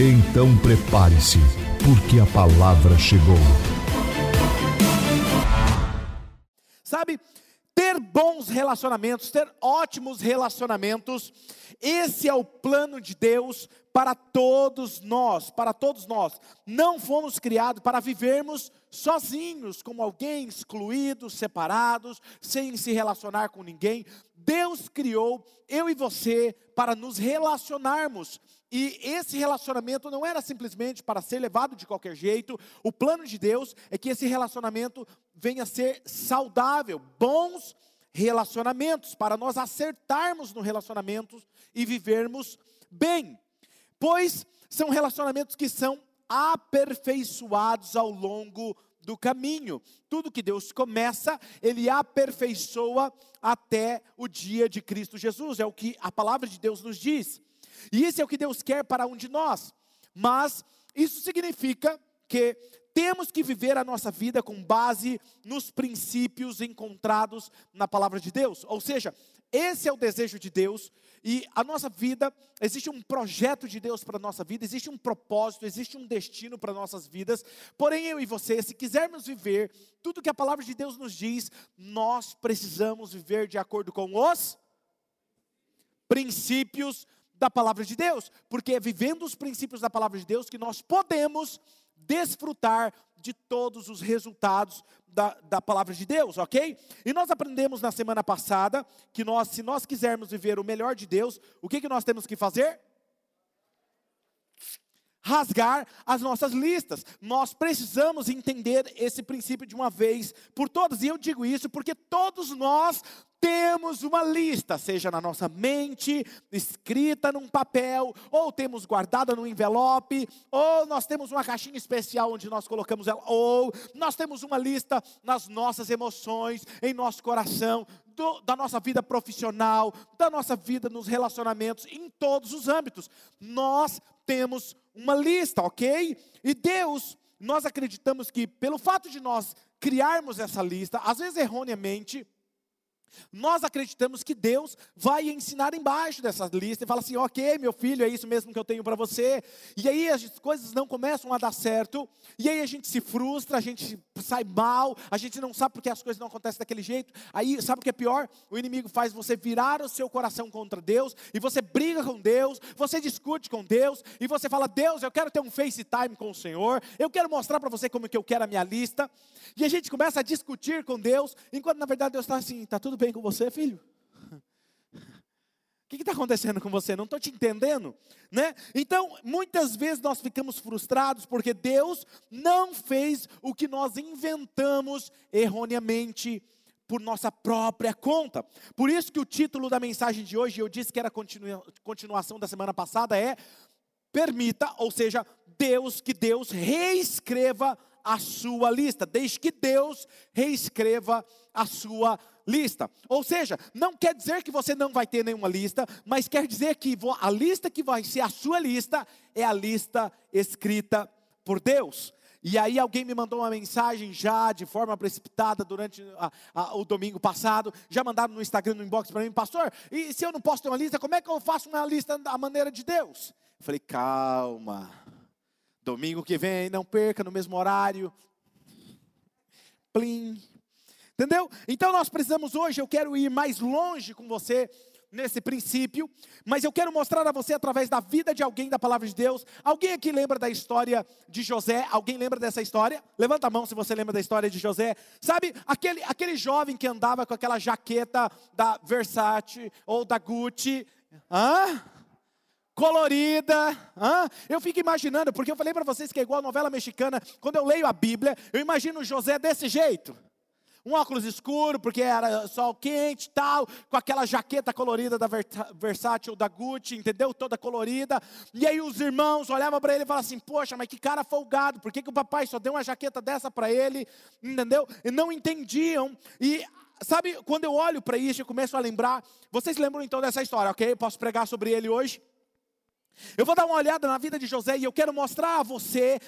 Então prepare-se, porque a palavra chegou. Sabe, ter bons relacionamentos, ter ótimos relacionamentos, esse é o plano de Deus para todos nós, para todos nós. Não fomos criados para vivermos sozinhos, como alguém excluídos, separados, sem se relacionar com ninguém. Deus criou eu e você para nos relacionarmos. E esse relacionamento não era simplesmente para ser levado de qualquer jeito. O plano de Deus é que esse relacionamento venha a ser saudável, bons relacionamentos, para nós acertarmos no relacionamento e vivermos bem. Pois são relacionamentos que são aperfeiçoados ao longo do caminho. Tudo que Deus começa, Ele aperfeiçoa até o dia de Cristo Jesus. É o que a palavra de Deus nos diz. E isso é o que Deus quer para um de nós. Mas isso significa que temos que viver a nossa vida com base nos princípios encontrados na palavra de Deus. Ou seja, esse é o desejo de Deus e a nossa vida, existe um projeto de Deus para a nossa vida, existe um propósito, existe um destino para nossas vidas. Porém, eu e você, se quisermos viver tudo que a palavra de Deus nos diz, nós precisamos viver de acordo com os princípios da palavra de Deus, porque é vivendo os princípios da palavra de Deus que nós podemos desfrutar de todos os resultados da, da palavra de Deus, ok? E nós aprendemos na semana passada que nós, se nós quisermos viver o melhor de Deus, o que, que nós temos que fazer? rasgar as nossas listas. Nós precisamos entender esse princípio de uma vez por todas. E eu digo isso porque todos nós temos uma lista, seja na nossa mente, escrita num papel, ou temos guardada no envelope, ou nós temos uma caixinha especial onde nós colocamos ela, ou nós temos uma lista nas nossas emoções, em nosso coração, do, da nossa vida profissional, da nossa vida nos relacionamentos, em todos os âmbitos. Nós temos uma lista, ok? E Deus, nós acreditamos que pelo fato de nós criarmos essa lista, às vezes erroneamente, nós acreditamos que Deus vai ensinar embaixo dessa lista e fala assim: ok, meu filho, é isso mesmo que eu tenho para você. E aí as coisas não começam a dar certo, e aí a gente se frustra, a gente sai mal, a gente não sabe porque as coisas não acontecem daquele jeito. Aí, sabe o que é pior? O inimigo faz você virar o seu coração contra Deus, e você briga com Deus, você discute com Deus, e você fala: Deus, eu quero ter um FaceTime com o Senhor, eu quero mostrar para você como que eu quero a minha lista. E a gente começa a discutir com Deus, enquanto na verdade Deus está assim: está tudo bem com você, filho? O que está acontecendo com você? Não estou te entendendo, né? Então, muitas vezes nós ficamos frustrados porque Deus não fez o que nós inventamos erroneamente por nossa própria conta. Por isso que o título da mensagem de hoje, eu disse que era continua, continuação da semana passada, é permita, ou seja, Deus que Deus reescreva a sua lista, desde que Deus reescreva a sua lista. Ou seja, não quer dizer que você não vai ter nenhuma lista, mas quer dizer que a lista que vai ser a sua lista é a lista escrita por Deus. E aí alguém me mandou uma mensagem já de forma precipitada durante a, a, o domingo passado, já mandaram no Instagram, no inbox para mim, pastor, e se eu não posso ter uma lista, como é que eu faço uma lista da maneira de Deus? Eu falei, calma, domingo que vem, não perca no mesmo horário, plim, Entendeu? Então nós precisamos hoje, eu quero ir mais longe com você nesse princípio, mas eu quero mostrar a você através da vida de alguém da palavra de Deus. Alguém aqui lembra da história de José? Alguém lembra dessa história? Levanta a mão se você lembra da história de José. Sabe, aquele, aquele jovem que andava com aquela jaqueta da Versace ou da Gucci, hã? colorida. Hã? Eu fico imaginando, porque eu falei para vocês que é igual a novela mexicana, quando eu leio a Bíblia, eu imagino José desse jeito um óculos escuro, porque era sol quente e tal, com aquela jaqueta colorida da Versátil da Gucci, entendeu? Toda colorida. E aí os irmãos olhavam para ele e falavam assim: Poxa, mas que cara folgado, por que, que o papai só deu uma jaqueta dessa para ele? Entendeu? E não entendiam. E sabe, quando eu olho para isso, eu começo a lembrar. Vocês lembram então dessa história, ok? Posso pregar sobre ele hoje? Eu vou dar uma olhada na vida de José e eu quero mostrar a você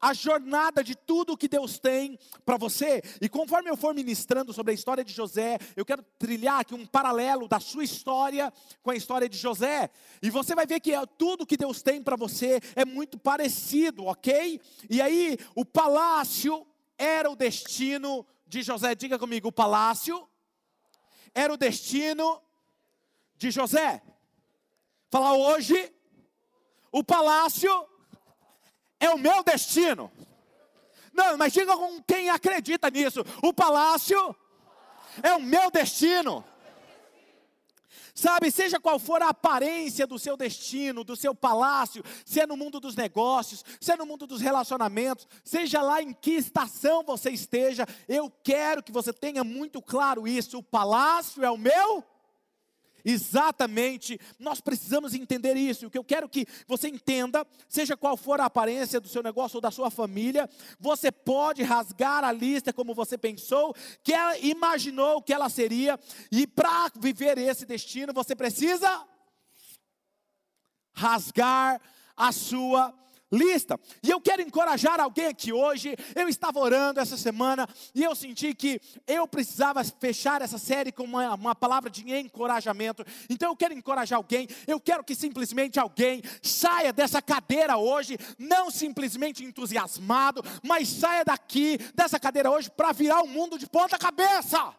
a jornada de tudo que Deus tem para você. E conforme eu for ministrando sobre a história de José, eu quero trilhar aqui um paralelo da sua história com a história de José. E você vai ver que é, tudo que Deus tem para você é muito parecido, ok? E aí, o palácio era o destino de José. Diga comigo, o palácio era o destino de José. Falar hoje, o palácio é o meu destino. Não, mas diga com quem acredita nisso. O palácio é o meu destino. Sabe, seja qual for a aparência do seu destino, do seu palácio, se é no mundo dos negócios, se é no mundo dos relacionamentos, seja lá em que estação você esteja, eu quero que você tenha muito claro isso: o palácio é o meu Exatamente, nós precisamos entender isso. O que eu quero que você entenda, seja qual for a aparência do seu negócio ou da sua família, você pode rasgar a lista como você pensou, que ela imaginou que ela seria, e para viver esse destino, você precisa rasgar a sua lista. E eu quero encorajar alguém aqui hoje. Eu estava orando essa semana e eu senti que eu precisava fechar essa série com uma, uma palavra de encorajamento. Então eu quero encorajar alguém. Eu quero que simplesmente alguém saia dessa cadeira hoje, não simplesmente entusiasmado, mas saia daqui dessa cadeira hoje para virar o mundo de ponta cabeça.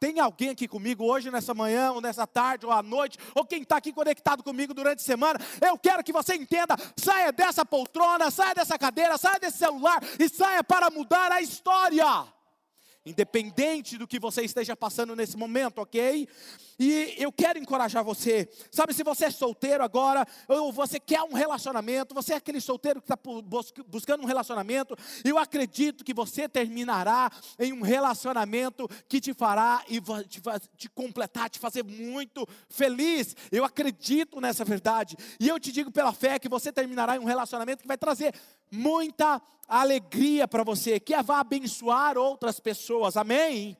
Tem alguém aqui comigo hoje, nessa manhã, ou nessa tarde, ou à noite, ou quem está aqui conectado comigo durante a semana? Eu quero que você entenda: saia dessa poltrona, saia dessa cadeira, saia desse celular e saia para mudar a história independente do que você esteja passando nesse momento, ok? E eu quero encorajar você. Sabe, se você é solteiro agora, ou você quer um relacionamento, você é aquele solteiro que está buscando um relacionamento, eu acredito que você terminará em um relacionamento que te fará e te, te completar, te fazer muito feliz. Eu acredito nessa verdade. E eu te digo pela fé que você terminará em um relacionamento que vai trazer muita alegria para você, que vai abençoar outras pessoas, amém?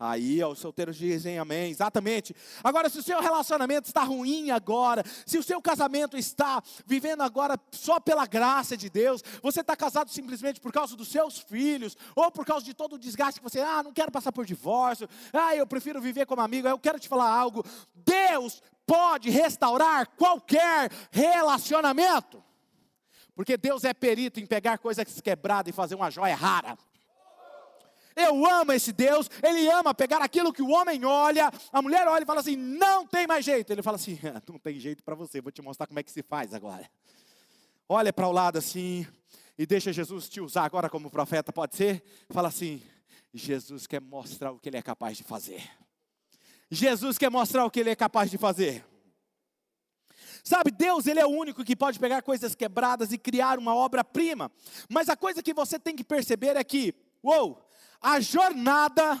Aí, ó, os solteiros dizem amém, exatamente. Agora, se o seu relacionamento está ruim agora, se o seu casamento está vivendo agora só pela graça de Deus, você está casado simplesmente por causa dos seus filhos, ou por causa de todo o desgaste que você, ah, não quero passar por divórcio, ah, eu prefiro viver como amigo, eu quero te falar algo. Deus pode restaurar qualquer relacionamento. Porque Deus é perito em pegar coisas quebradas e fazer uma joia rara. Eu amo esse Deus, Ele ama pegar aquilo que o homem olha, a mulher olha e fala assim: não tem mais jeito. Ele fala assim: não tem jeito para você, vou te mostrar como é que se faz agora. Olha para o lado assim e deixa Jesus te usar agora como profeta, pode ser? Fala assim: Jesus quer mostrar o que Ele é capaz de fazer. Jesus quer mostrar o que Ele é capaz de fazer. Sabe, Deus, Ele é o único que pode pegar coisas quebradas e criar uma obra-prima. Mas a coisa que você tem que perceber é que, uou, a jornada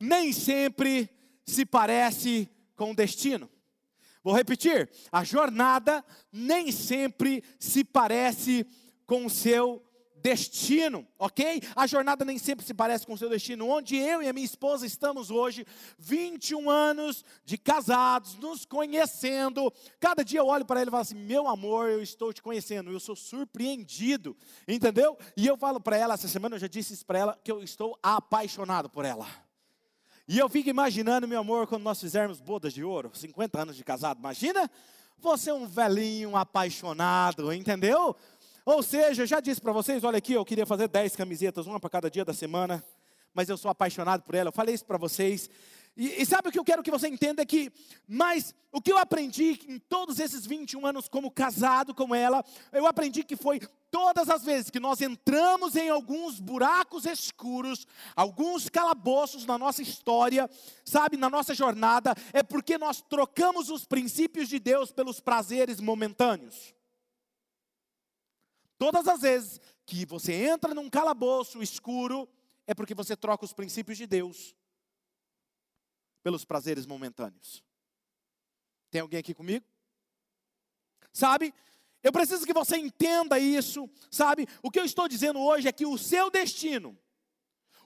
nem sempre se parece com o destino. Vou repetir: a jornada nem sempre se parece com o seu destino, ok? A jornada nem sempre se parece com o seu destino. Onde eu e a minha esposa estamos hoje, 21 anos de casados, nos conhecendo. Cada dia eu olho para ele e falo assim: meu amor, eu estou te conhecendo, eu sou surpreendido, entendeu? E eu falo para ela, essa semana eu já disse isso para ela, que eu estou apaixonado por ela. E eu fico imaginando, meu amor, quando nós fizermos bodas de ouro, 50 anos de casado, imagina? Você é um velhinho apaixonado, entendeu? Ou seja, já disse para vocês, olha aqui, eu queria fazer 10 camisetas, uma para cada dia da semana, mas eu sou apaixonado por ela. Eu falei isso para vocês. E, e, sabe o que eu quero que você entenda é que, mas o que eu aprendi em todos esses 21 anos como casado com ela, eu aprendi que foi todas as vezes que nós entramos em alguns buracos escuros, alguns calabouços na nossa história, sabe, na nossa jornada, é porque nós trocamos os princípios de Deus pelos prazeres momentâneos. Todas as vezes que você entra num calabouço escuro, é porque você troca os princípios de Deus pelos prazeres momentâneos. Tem alguém aqui comigo? Sabe? Eu preciso que você entenda isso, sabe? O que eu estou dizendo hoje é que o seu destino,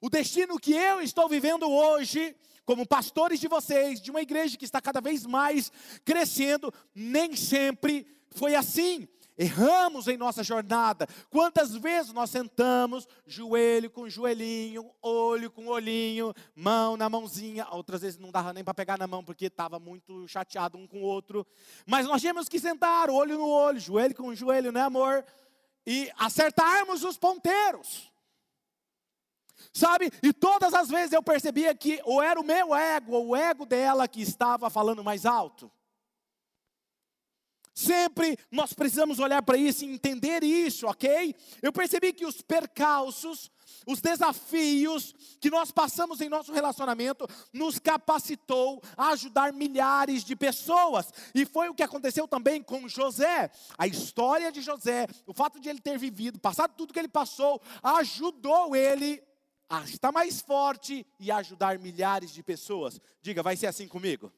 o destino que eu estou vivendo hoje, como pastores de vocês, de uma igreja que está cada vez mais crescendo, nem sempre foi assim. Erramos em nossa jornada. Quantas vezes nós sentamos, joelho com joelhinho, olho com olhinho, mão na mãozinha. Outras vezes não dava nem para pegar na mão porque estava muito chateado um com o outro. Mas nós tínhamos que sentar, olho no olho, joelho com joelho, né, amor? E acertarmos os ponteiros. Sabe? E todas as vezes eu percebia que ou era o meu ego ou o ego dela que estava falando mais alto. Sempre nós precisamos olhar para isso e entender isso, ok? Eu percebi que os percalços, os desafios que nós passamos em nosso relacionamento nos capacitou a ajudar milhares de pessoas. E foi o que aconteceu também com José. A história de José, o fato de ele ter vivido, passado tudo que ele passou, ajudou ele a estar mais forte e ajudar milhares de pessoas. Diga, vai ser assim comigo?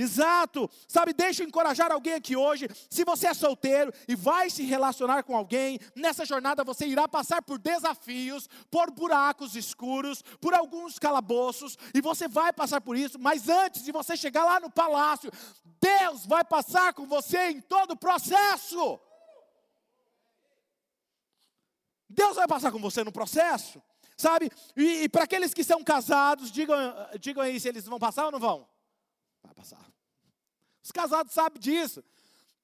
Exato, sabe, deixa eu encorajar alguém aqui hoje. Se você é solteiro e vai se relacionar com alguém, nessa jornada você irá passar por desafios, por buracos escuros, por alguns calabouços, e você vai passar por isso, mas antes de você chegar lá no palácio, Deus vai passar com você em todo o processo. Deus vai passar com você no processo, sabe? E, e para aqueles que são casados, digam, digam aí se eles vão passar ou não vão. Vai passar. Os casados sabem disso.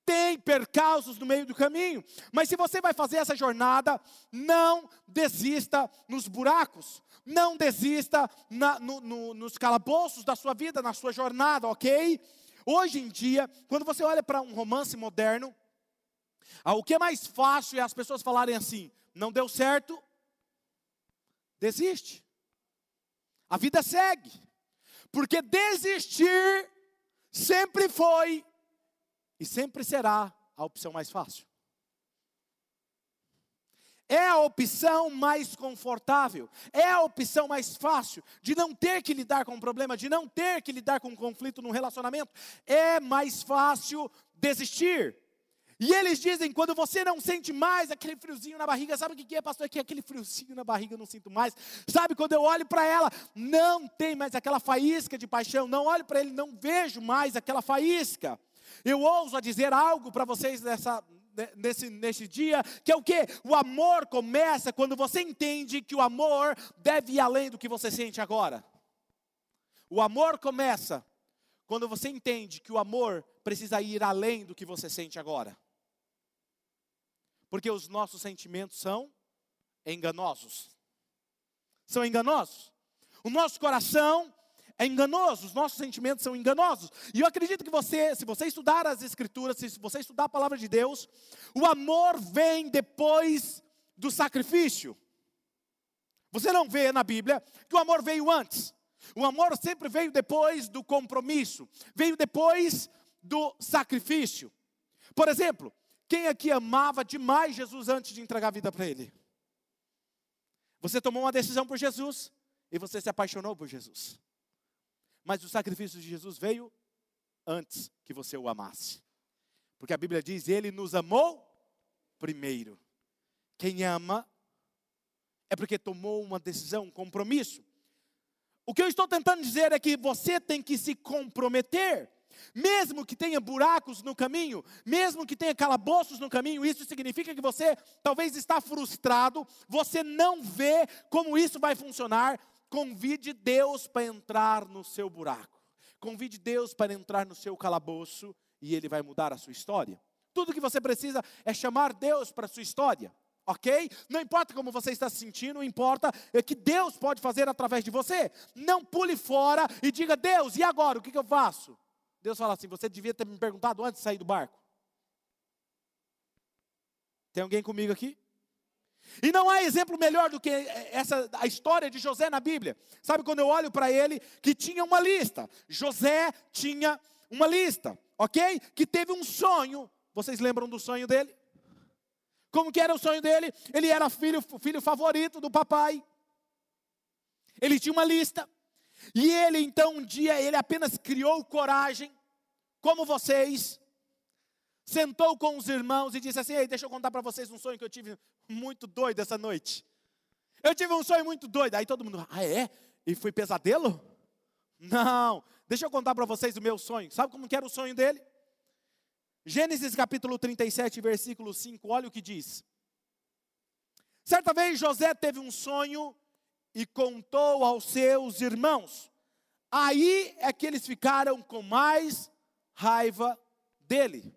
Tem percalços no meio do caminho, mas se você vai fazer essa jornada, não desista nos buracos, não desista na, no, no, nos calabouços da sua vida, na sua jornada, ok? Hoje em dia, quando você olha para um romance moderno, ah, o que é mais fácil é as pessoas falarem assim: não deu certo, desiste. A vida segue. Porque desistir sempre foi e sempre será a opção mais fácil. É a opção mais confortável, é a opção mais fácil de não ter que lidar com um problema, de não ter que lidar com um conflito no relacionamento. É mais fácil desistir. E eles dizem, quando você não sente mais aquele friozinho na barriga, sabe o que é, pastor? É que aquele friozinho na barriga eu não sinto mais. Sabe, quando eu olho para ela, não tem mais aquela faísca de paixão. Não olho para ele, não vejo mais aquela faísca. Eu ouso a dizer algo para vocês nessa, nesse, nesse dia, que é o que? O amor começa quando você entende que o amor deve ir além do que você sente agora. O amor começa quando você entende que o amor precisa ir além do que você sente agora. Porque os nossos sentimentos são enganosos. São enganosos. O nosso coração é enganoso, os nossos sentimentos são enganosos. E eu acredito que você, se você estudar as Escrituras, se você estudar a palavra de Deus, o amor vem depois do sacrifício. Você não vê na Bíblia que o amor veio antes. O amor sempre veio depois do compromisso, veio depois do sacrifício. Por exemplo, quem aqui amava demais Jesus antes de entregar a vida para Ele? Você tomou uma decisão por Jesus e você se apaixonou por Jesus. Mas o sacrifício de Jesus veio antes que você o amasse. Porque a Bíblia diz: Ele nos amou primeiro. Quem ama é porque tomou uma decisão, um compromisso. O que eu estou tentando dizer é que você tem que se comprometer. Mesmo que tenha buracos no caminho, mesmo que tenha calabouços no caminho, isso significa que você talvez está frustrado, você não vê como isso vai funcionar. Convide Deus para entrar no seu buraco. Convide Deus para entrar no seu calabouço e ele vai mudar a sua história. Tudo que você precisa é chamar Deus para a sua história ok? Não importa como você está se sentindo, importa é que Deus pode fazer através de você. Não pule fora e diga, Deus, e agora? O que, que eu faço? Deus fala assim: você devia ter me perguntado antes de sair do barco. Tem alguém comigo aqui? E não há exemplo melhor do que essa a história de José na Bíblia. Sabe quando eu olho para ele que tinha uma lista. José tinha uma lista, OK? Que teve um sonho. Vocês lembram do sonho dele? Como que era o sonho dele? Ele era filho filho favorito do papai. Ele tinha uma lista. E ele então um dia ele apenas criou coragem, como vocês, sentou com os irmãos e disse assim: Ei, deixa eu contar para vocês um sonho que eu tive muito doido essa noite. Eu tive um sonho muito doido. Aí todo mundo, ah, é? E foi pesadelo? Não, deixa eu contar para vocês o meu sonho. Sabe como que era o sonho dele? Gênesis capítulo 37, versículo 5, olha o que diz. Certa vez José teve um sonho e contou aos seus irmãos. Aí é que eles ficaram com mais raiva dele.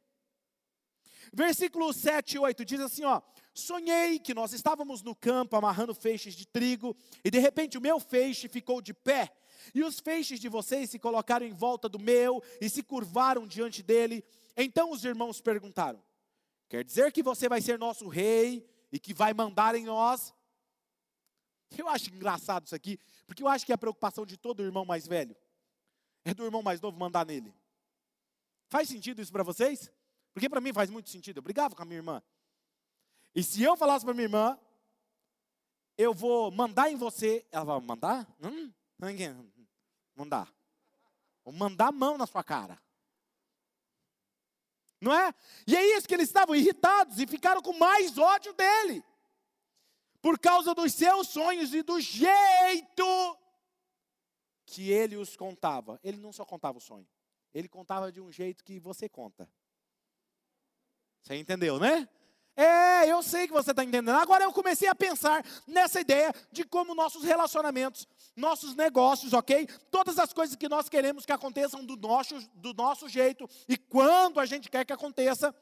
Versículo 7 e 8 diz assim: ó, sonhei que nós estávamos no campo amarrando feixes de trigo, e de repente o meu feixe ficou de pé, e os feixes de vocês se colocaram em volta do meu e se curvaram diante dele. Então os irmãos perguntaram: Quer dizer que você vai ser nosso rei e que vai mandar em nós? Eu acho engraçado isso aqui, porque eu acho que é a preocupação de todo irmão mais velho é do irmão mais novo mandar nele. Faz sentido isso para vocês? Porque para mim faz muito sentido. Eu brigava com a minha irmã. E se eu falasse para minha irmã, eu vou mandar em você, ela vai mandar? Hum, mandar. Vou mandar a mão na sua cara. Não é? E é isso que eles estavam irritados e ficaram com mais ódio dele. Por causa dos seus sonhos e do jeito que ele os contava. Ele não só contava o sonho, ele contava de um jeito que você conta. Você entendeu, né? É, eu sei que você está entendendo. Agora eu comecei a pensar nessa ideia de como nossos relacionamentos, nossos negócios, ok? Todas as coisas que nós queremos que aconteçam do nosso, do nosso jeito e quando a gente quer que aconteça,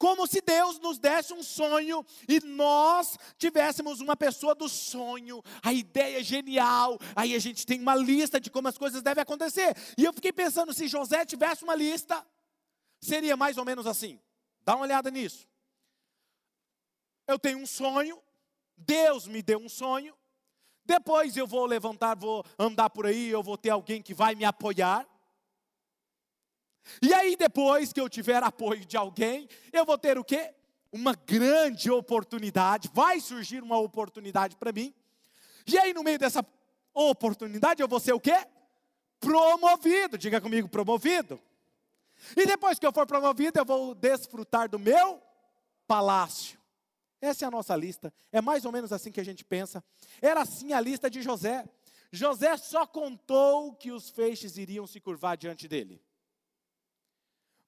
como se Deus nos desse um sonho e nós tivéssemos uma pessoa do sonho, a ideia é genial, aí a gente tem uma lista de como as coisas devem acontecer. E eu fiquei pensando, se José tivesse uma lista, seria mais ou menos assim. Dá uma olhada nisso. Eu tenho um sonho, Deus me deu um sonho, depois eu vou levantar, vou andar por aí, eu vou ter alguém que vai me apoiar. E aí depois que eu tiver apoio de alguém, eu vou ter o quê? Uma grande oportunidade, vai surgir uma oportunidade para mim. E aí no meio dessa oportunidade eu vou ser o quê? Promovido. Diga comigo, promovido. E depois que eu for promovido, eu vou desfrutar do meu palácio. Essa é a nossa lista. É mais ou menos assim que a gente pensa. Era assim a lista de José. José só contou que os feixes iriam se curvar diante dele.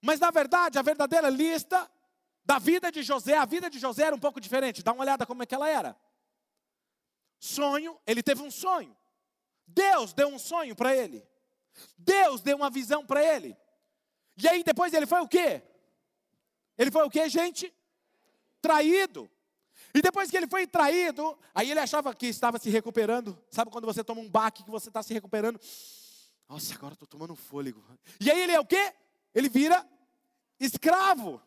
Mas na verdade, a verdadeira lista da vida de José, a vida de José era um pouco diferente. Dá uma olhada como é que ela era. Sonho, ele teve um sonho. Deus deu um sonho para ele. Deus deu uma visão para ele. E aí depois ele foi o quê? Ele foi o quê, gente? Traído. E depois que ele foi traído, aí ele achava que estava se recuperando. Sabe quando você toma um baque que você está se recuperando? Nossa, agora estou tomando fôlego. E aí ele é o quê? Ele vira escravo.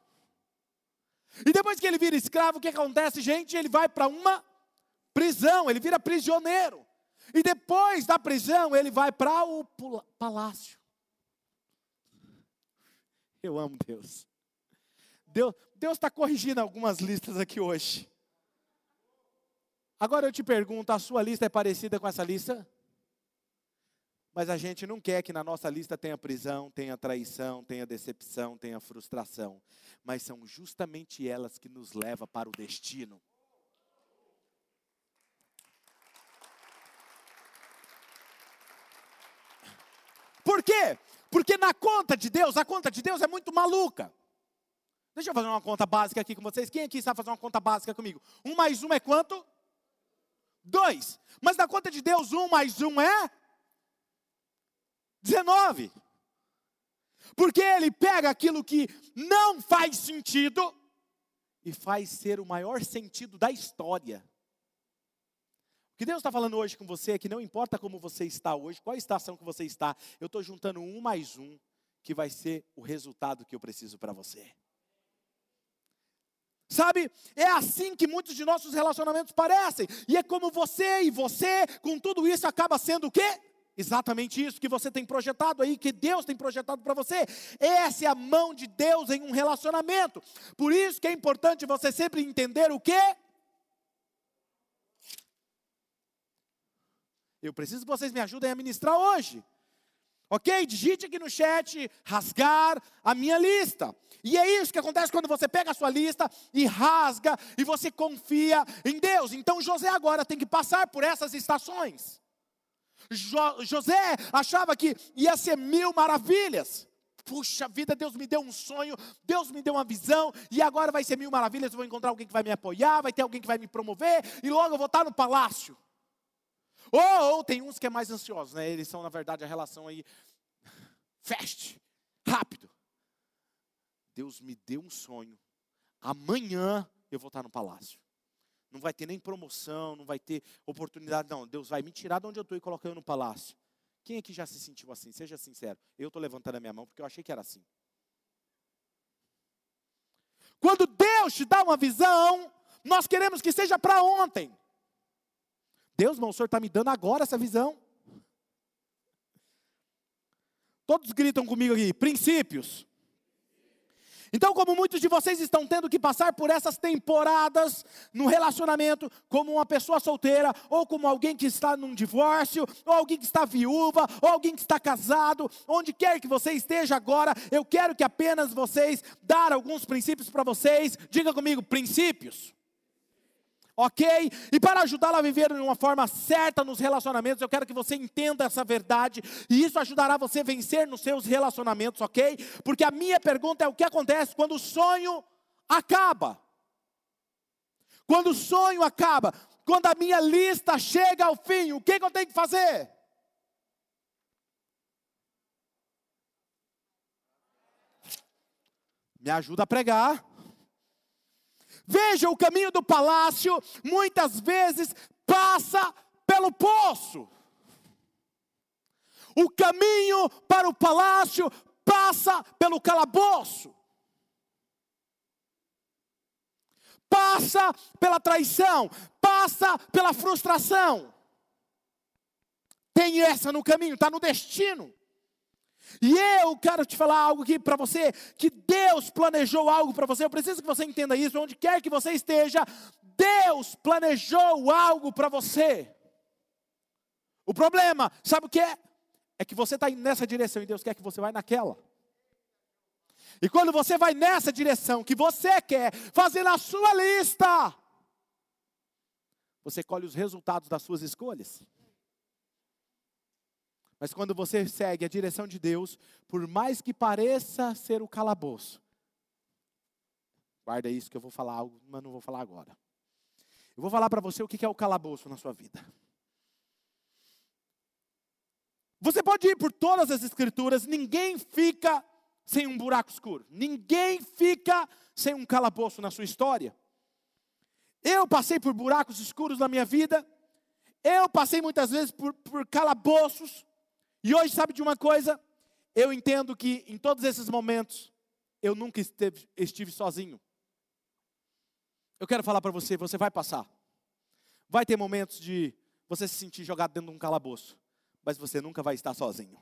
E depois que ele vira escravo, o que acontece, gente? Ele vai para uma prisão, ele vira prisioneiro. E depois da prisão, ele vai para o palácio. Eu amo Deus. Deus está corrigindo algumas listas aqui hoje. Agora eu te pergunto: a sua lista é parecida com essa lista? Mas a gente não quer que na nossa lista tenha prisão, tenha traição, tenha decepção, tenha frustração. Mas são justamente elas que nos levam para o destino. Por quê? Porque na conta de Deus, a conta de Deus é muito maluca. Deixa eu fazer uma conta básica aqui com vocês. Quem aqui sabe fazer uma conta básica comigo? Um mais um é quanto? Dois. Mas na conta de Deus, um mais um é 19. Porque ele pega aquilo que não faz sentido e faz ser o maior sentido da história. O que Deus está falando hoje com você é que não importa como você está hoje, qual estação que você está, eu estou juntando um mais um, que vai ser o resultado que eu preciso para você. Sabe, é assim que muitos de nossos relacionamentos parecem, e é como você e você, com tudo isso, acaba sendo o quê? Exatamente isso que você tem projetado aí, que Deus tem projetado para você. Essa é a mão de Deus em um relacionamento. Por isso que é importante você sempre entender o quê? Eu preciso que vocês me ajudem a ministrar hoje. Ok? Digite aqui no chat, rasgar a minha lista. E é isso que acontece quando você pega a sua lista e rasga e você confia em Deus. Então José agora tem que passar por essas estações. Jo José achava que ia ser mil maravilhas. Puxa vida, Deus me deu um sonho, Deus me deu uma visão, e agora vai ser mil maravilhas. Eu vou encontrar alguém que vai me apoiar, vai ter alguém que vai me promover, e logo eu vou estar no palácio. Ou, ou tem uns que é mais ansiosos, né? Eles são, na verdade, a relação aí. Feste, rápido. Deus me deu um sonho. Amanhã eu vou estar no palácio. Não vai ter nem promoção, não vai ter oportunidade, não. Deus vai me tirar de onde eu estou e colocar eu no palácio. Quem aqui já se sentiu assim? Seja sincero. Eu estou levantando a minha mão porque eu achei que era assim. Quando Deus te dá uma visão, nós queremos que seja para ontem. Deus, irmão, o Senhor está me dando agora essa visão. Todos gritam comigo aqui, princípios. Então, como muitos de vocês estão tendo que passar por essas temporadas no relacionamento, como uma pessoa solteira, ou como alguém que está num divórcio, ou alguém que está viúva, ou alguém que está casado, onde quer que você esteja agora, eu quero que apenas vocês dar alguns princípios para vocês. Diga comigo, princípios ok? E para ajudá-la a viver de uma forma certa nos relacionamentos, eu quero que você entenda essa verdade, e isso ajudará você a vencer nos seus relacionamentos, ok? Porque a minha pergunta é: o que acontece quando o sonho acaba? Quando o sonho acaba, quando a minha lista chega ao fim, o que, que eu tenho que fazer? Me ajuda a pregar. Veja, o caminho do palácio muitas vezes passa pelo poço. O caminho para o palácio passa pelo calabouço. Passa pela traição, passa pela frustração. Tem essa no caminho, está no destino. E eu quero te falar algo aqui para você, que Deus planejou algo para você. Eu preciso que você entenda isso, onde quer que você esteja, Deus planejou algo para você. O problema, sabe o que é? É que você está indo nessa direção e Deus quer que você vá naquela. E quando você vai nessa direção que você quer, fazer a sua lista, você colhe os resultados das suas escolhas. Mas quando você segue a direção de Deus, por mais que pareça ser o calabouço, guarda isso que eu vou falar algo, mas não vou falar agora. Eu vou falar para você o que é o calabouço na sua vida. Você pode ir por todas as escrituras, ninguém fica sem um buraco escuro, ninguém fica sem um calabouço na sua história. Eu passei por buracos escuros na minha vida, eu passei muitas vezes por, por calabouços, e hoje, sabe de uma coisa? Eu entendo que em todos esses momentos, eu nunca esteve, estive sozinho. Eu quero falar para você, você vai passar. Vai ter momentos de você se sentir jogado dentro de um calabouço, mas você nunca vai estar sozinho.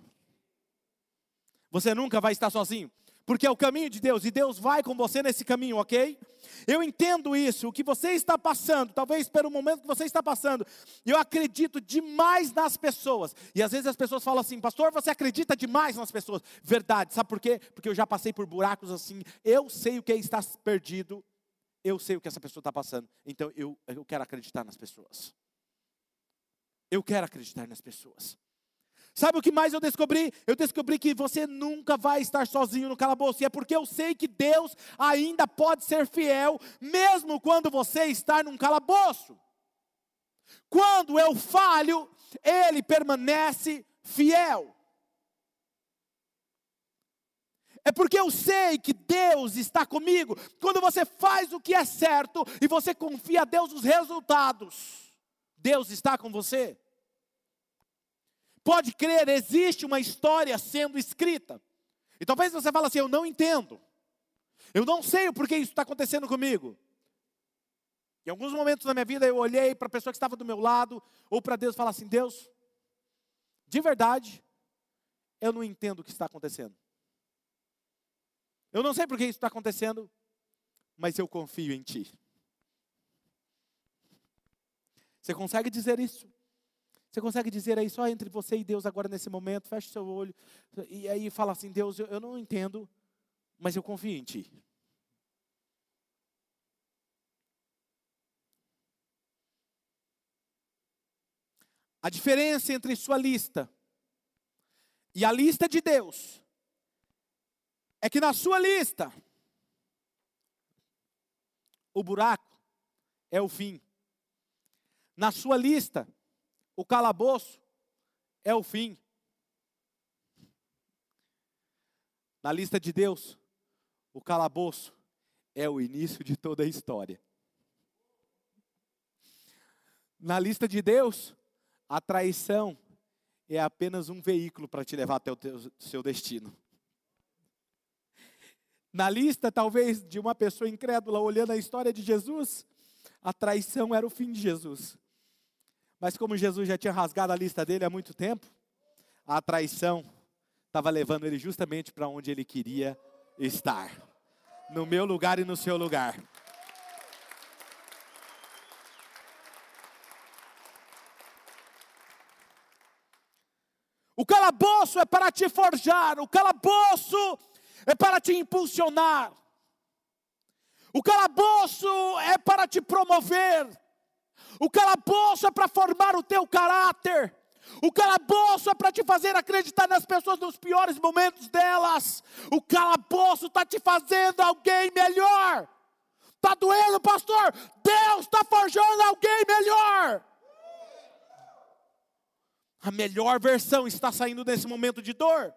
Você nunca vai estar sozinho porque é o caminho de Deus e Deus vai com você nesse caminho, ok? Eu entendo isso, o que você está passando, talvez pelo momento que você está passando, eu acredito demais nas pessoas, e às vezes as pessoas falam assim, pastor, você acredita demais nas pessoas, verdade, sabe por quê? Porque eu já passei por buracos assim, eu sei o que é estar perdido, eu sei o que essa pessoa está passando, então eu, eu quero acreditar nas pessoas, eu quero acreditar nas pessoas. Sabe o que mais eu descobri? Eu descobri que você nunca vai estar sozinho no calabouço. E é porque eu sei que Deus ainda pode ser fiel, mesmo quando você está num calabouço. Quando eu falho, Ele permanece fiel. É porque eu sei que Deus está comigo. Quando você faz o que é certo e você confia a Deus os resultados, Deus está com você. Pode crer, existe uma história sendo escrita. E talvez você fale assim: eu não entendo. Eu não sei o porquê isso está acontecendo comigo. Em alguns momentos da minha vida eu olhei para a pessoa que estava do meu lado, ou para Deus e falar assim: Deus, de verdade, eu não entendo o que está acontecendo. Eu não sei por que isso está acontecendo, mas eu confio em Ti. Você consegue dizer isso? Você consegue dizer aí só entre você e Deus agora nesse momento? Feche seu olho e aí fala assim: Deus, eu, eu não entendo, mas eu confio em Ti. A diferença entre sua lista e a lista de Deus é que na sua lista o buraco é o fim. Na sua lista o calabouço é o fim. Na lista de Deus, o calabouço é o início de toda a história. Na lista de Deus, a traição é apenas um veículo para te levar até o teu, seu destino. Na lista, talvez, de uma pessoa incrédula olhando a história de Jesus, a traição era o fim de Jesus. Mas como Jesus já tinha rasgado a lista dele há muito tempo, a traição estava levando ele justamente para onde ele queria estar. No meu lugar e no seu lugar. O calabouço é para te forjar, o calabouço é para te impulsionar, o calabouço é para te promover, o calabouço é para formar o teu caráter. O calabouço é para te fazer acreditar nas pessoas nos piores momentos delas. O calabouço está te fazendo alguém melhor. Está doendo, pastor? Deus está forjando alguém melhor. A melhor versão está saindo nesse momento de dor.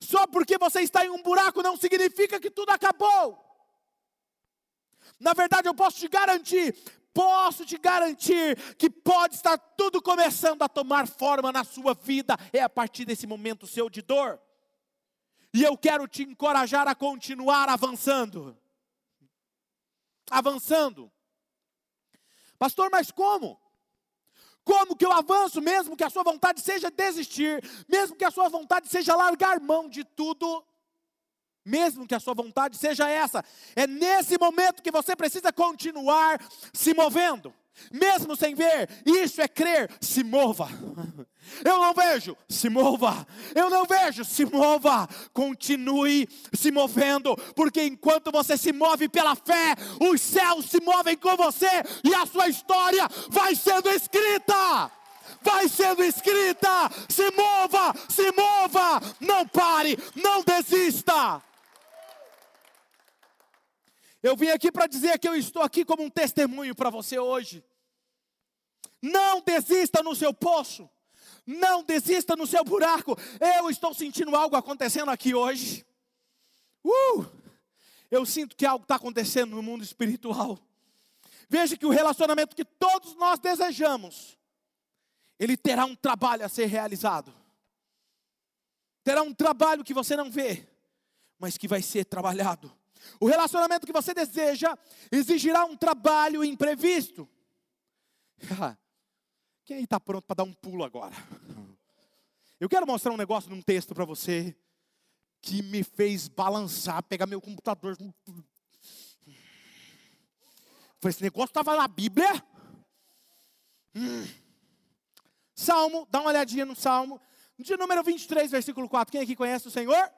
Só porque você está em um buraco não significa que tudo acabou. Na verdade, eu posso te garantir: posso te garantir que pode estar tudo começando a tomar forma na sua vida, é a partir desse momento seu de dor. E eu quero te encorajar a continuar avançando. Avançando. Pastor, mas como? Como que eu avanço, mesmo que a sua vontade seja desistir, mesmo que a sua vontade seja largar mão de tudo? Mesmo que a sua vontade seja essa. É nesse momento que você precisa continuar se movendo. Mesmo sem ver, isso é crer, se mova. Eu não vejo, se mova. Eu não vejo, se mova. Continue se movendo, porque enquanto você se move pela fé, os céus se movem com você e a sua história vai sendo escrita vai sendo escrita. Se mova, se mova, não pare, não desista. Eu vim aqui para dizer que eu estou aqui como um testemunho para você hoje. Não desista no seu poço. Não desista no seu buraco. Eu estou sentindo algo acontecendo aqui hoje. Uh! Eu sinto que algo está acontecendo no mundo espiritual. Veja que o relacionamento que todos nós desejamos, ele terá um trabalho a ser realizado. Terá um trabalho que você não vê, mas que vai ser trabalhado. O relacionamento que você deseja exigirá um trabalho imprevisto. Quem está pronto para dar um pulo agora? Eu quero mostrar um negócio num texto para você que me fez balançar, pegar meu computador. Esse negócio estava na Bíblia. Hum. Salmo, dá uma olhadinha no Salmo, de número 23, versículo 4. Quem aqui conhece o Senhor?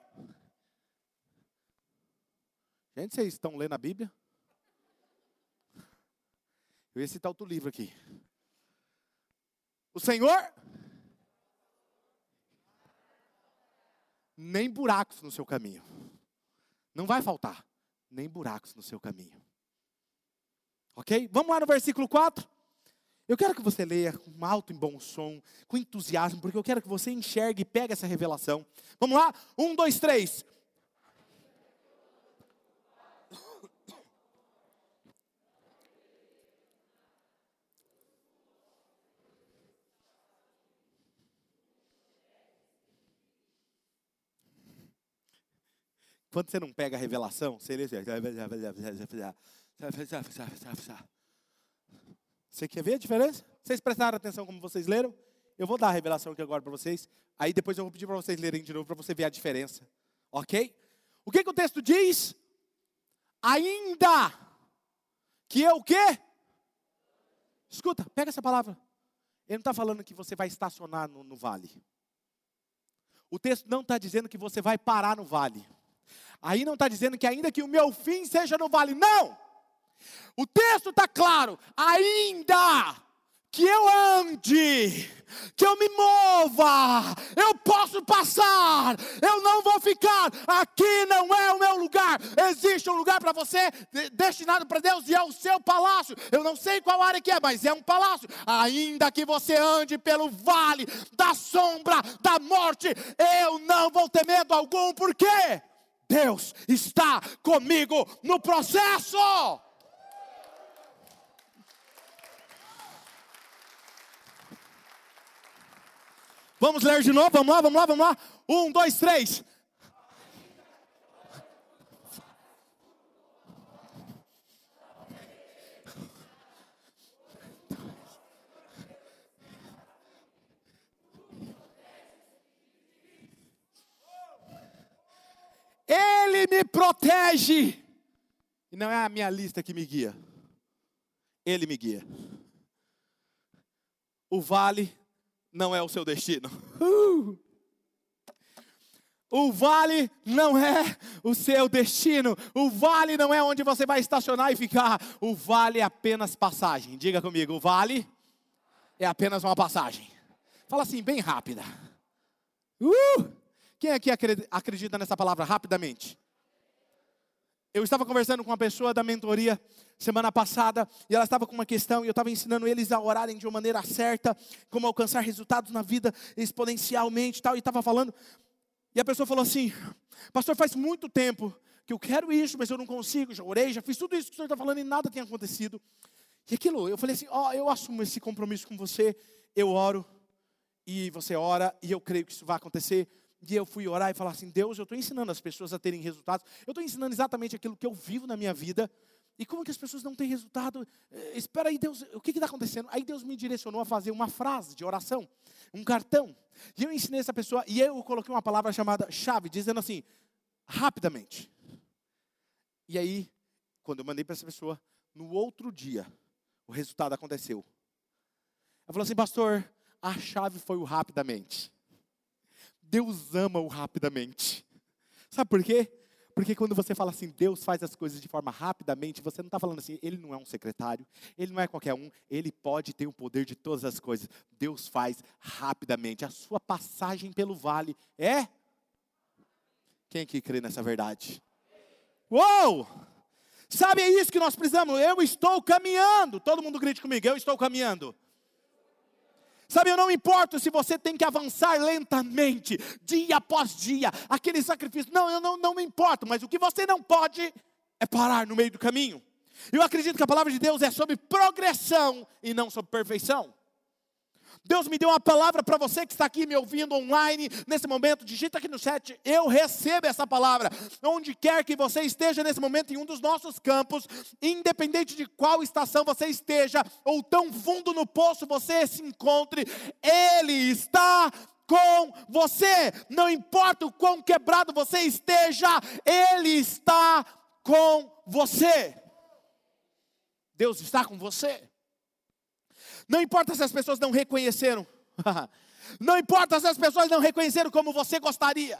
Gente, vocês estão lendo a Bíblia? Eu ia citar outro livro aqui. O Senhor nem buracos no seu caminho. Não vai faltar nem buracos no seu caminho. Ok? Vamos lá no versículo 4. Eu quero que você leia com alto e bom som, com entusiasmo, porque eu quero que você enxergue e pegue essa revelação. Vamos lá? Um, dois, três. Quando você não pega a revelação, você Você quer ver a diferença? Vocês prestaram atenção como vocês leram? Eu vou dar a revelação aqui agora para vocês. Aí depois eu vou pedir para vocês lerem de novo para você ver a diferença. Ok? O que, que o texto diz? Ainda que eu o quê? Escuta, pega essa palavra. Ele não está falando que você vai estacionar no, no vale. O texto não está dizendo que você vai parar no vale. Aí não está dizendo que ainda que o meu fim seja no vale. Não! O texto está claro. Ainda que eu ande, que eu me mova, eu posso passar, eu não vou ficar, aqui não é o meu lugar, existe um lugar para você destinado para Deus e é o seu palácio. Eu não sei qual área que é, mas é um palácio. Ainda que você ande pelo vale da sombra da morte, eu não vou ter medo algum, porque Deus está comigo no processo. Vamos ler de novo, vamos lá, vamos lá, vamos lá. Um, dois, três. Ele me protege. E não é a minha lista que me guia. Ele me guia. O vale não é o seu destino. Uh! O vale não é o seu destino. O vale não é onde você vai estacionar e ficar. O vale é apenas passagem. Diga comigo, o vale é apenas uma passagem. Fala assim, bem rápida. Uh! Quem aqui acredita nessa palavra rapidamente? Eu estava conversando com uma pessoa da mentoria semana passada e ela estava com uma questão e eu estava ensinando eles a orarem de uma maneira certa, como alcançar resultados na vida exponencialmente e tal. E estava falando e a pessoa falou assim: Pastor, faz muito tempo que eu quero isso, mas eu não consigo. Já orei, já fiz tudo isso que o senhor está falando e nada tem acontecido. E aquilo, eu falei assim: Ó, oh, eu assumo esse compromisso com você, eu oro e você ora e eu creio que isso vai acontecer. E eu fui orar e falar assim: Deus, eu estou ensinando as pessoas a terem resultados. Eu estou ensinando exatamente aquilo que eu vivo na minha vida. E como que as pessoas não têm resultado? Eh, espera aí, Deus, o que está acontecendo? Aí Deus me direcionou a fazer uma frase de oração, um cartão. E eu ensinei essa pessoa, e eu coloquei uma palavra chamada chave, dizendo assim, rapidamente. E aí, quando eu mandei para essa pessoa, no outro dia, o resultado aconteceu. Ela falou assim, pastor, a chave foi o rapidamente. Deus ama o rapidamente. Sabe por quê? Porque quando você fala assim, Deus faz as coisas de forma rapidamente, você não está falando assim, ele não é um secretário, ele não é qualquer um, ele pode ter o poder de todas as coisas. Deus faz rapidamente. A sua passagem pelo vale é. Quem que crê nessa verdade? Uou! Sabe, é isso que nós precisamos. Eu estou caminhando. Todo mundo grite comigo, eu estou caminhando. Sabe, eu não importo se você tem que avançar lentamente, dia após dia, aquele sacrifício. Não, eu não, não me importo, mas o que você não pode é parar no meio do caminho. Eu acredito que a palavra de Deus é sobre progressão e não sobre perfeição. Deus me deu uma palavra para você que está aqui me ouvindo online nesse momento. Digita aqui no chat, eu recebo essa palavra. Onde quer que você esteja nesse momento, em um dos nossos campos, independente de qual estação você esteja, ou tão fundo no poço você se encontre, Ele está com você. Não importa o quão quebrado você esteja, Ele está com você. Deus está com você. Não importa se as pessoas não reconheceram. não importa se as pessoas não reconheceram como você gostaria.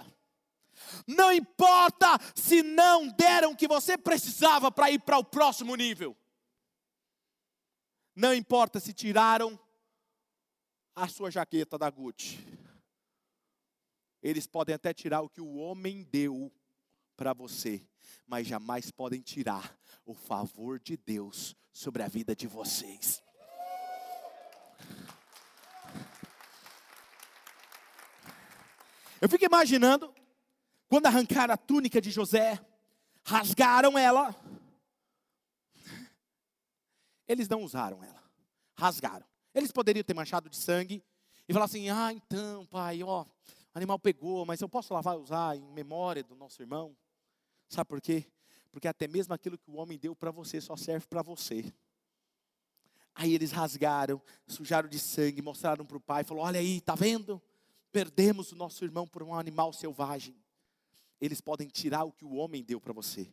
Não importa se não deram o que você precisava para ir para o próximo nível. Não importa se tiraram a sua jaqueta da Gucci. Eles podem até tirar o que o homem deu para você, mas jamais podem tirar o favor de Deus sobre a vida de vocês. Eu fico imaginando quando arrancaram a túnica de José, rasgaram ela. Eles não usaram ela, rasgaram. Eles poderiam ter manchado de sangue e falar assim: ah, então, pai, ó, o animal pegou, mas eu posso lavar e usar em memória do nosso irmão. Sabe por quê? Porque até mesmo aquilo que o homem deu para você só serve para você. Aí eles rasgaram, sujaram de sangue, mostraram para o pai, falou: Olha aí, tá vendo? Perdemos o nosso irmão por um animal selvagem. Eles podem tirar o que o homem deu para você,